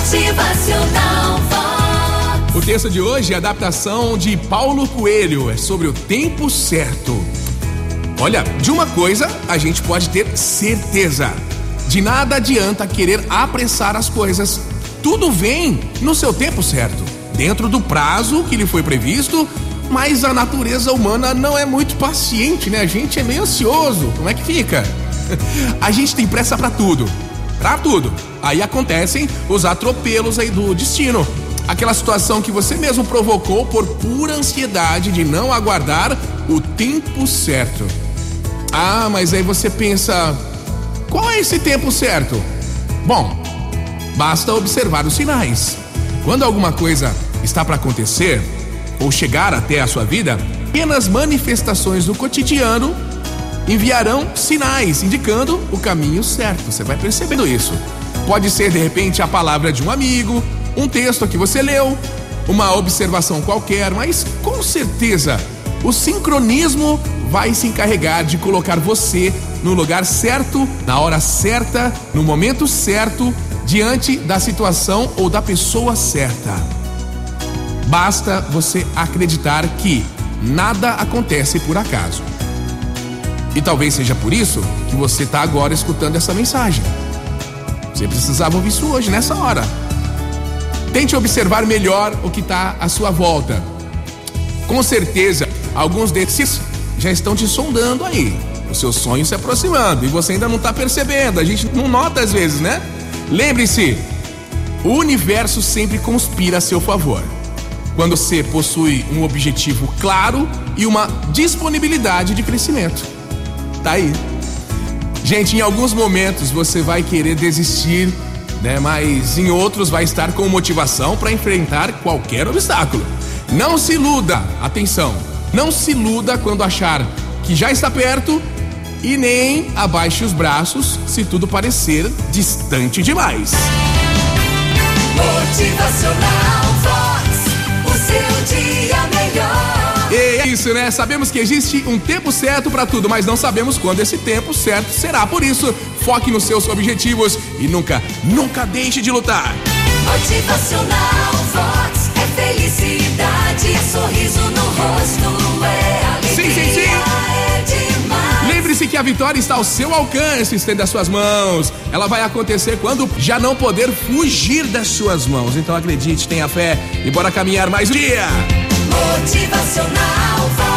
Motivacional Vox. O texto de hoje é a adaptação de Paulo Coelho, é sobre o tempo certo. Olha, de uma coisa a gente pode ter certeza: de nada adianta querer apressar as coisas. Tudo vem no seu tempo certo, dentro do prazo que lhe foi previsto, mas a natureza humana não é muito paciente, né? A gente é meio ansioso. Como é que fica? A gente tem pressa para tudo. Pra tudo. Aí acontecem os atropelos aí do destino. Aquela situação que você mesmo provocou por pura ansiedade de não aguardar o tempo certo. Ah, mas aí você pensa, qual é esse tempo certo? Bom, basta observar os sinais. Quando alguma coisa está para acontecer ou chegar até a sua vida, pequenas manifestações do cotidiano enviarão sinais indicando o caminho certo. Você vai percebendo isso. Pode ser de repente a palavra de um amigo, um texto que você leu, uma observação qualquer, mas com certeza o sincronismo vai se encarregar de colocar você no lugar certo, na hora certa, no momento certo, diante da situação ou da pessoa certa. Basta você acreditar que nada acontece por acaso. E talvez seja por isso que você está agora escutando essa mensagem. Você precisava ouvir isso hoje, nessa hora. Tente observar melhor o que está à sua volta. Com certeza, alguns desses já estão te sondando aí. O seu sonho se aproximando e você ainda não está percebendo. A gente não nota às vezes, né? Lembre-se, o universo sempre conspira a seu favor. Quando você possui um objetivo claro e uma disponibilidade de crescimento. Tá aí. Gente, em alguns momentos você vai querer desistir, né? Mas em outros vai estar com motivação para enfrentar qualquer obstáculo. Não se iluda, atenção, não se iluda quando achar que já está perto e nem abaixe os braços se tudo parecer distante demais. Motivacional Vox. O seu dia isso, né? Sabemos que existe um tempo certo para tudo, mas não sabemos quando esse tempo certo será. Por isso, foque nos seus objetivos e nunca, nunca deixe de lutar. Motivacional Vox. É felicidade, é sorriso no rosto, é alegria. Sim, sim, sim. É demais. Lembre-se que a vitória está ao seu alcance, estenda as suas mãos. Ela vai acontecer quando já não poder fugir das suas mãos. Então acredite, tenha fé e bora caminhar mais um dia. Motivacional.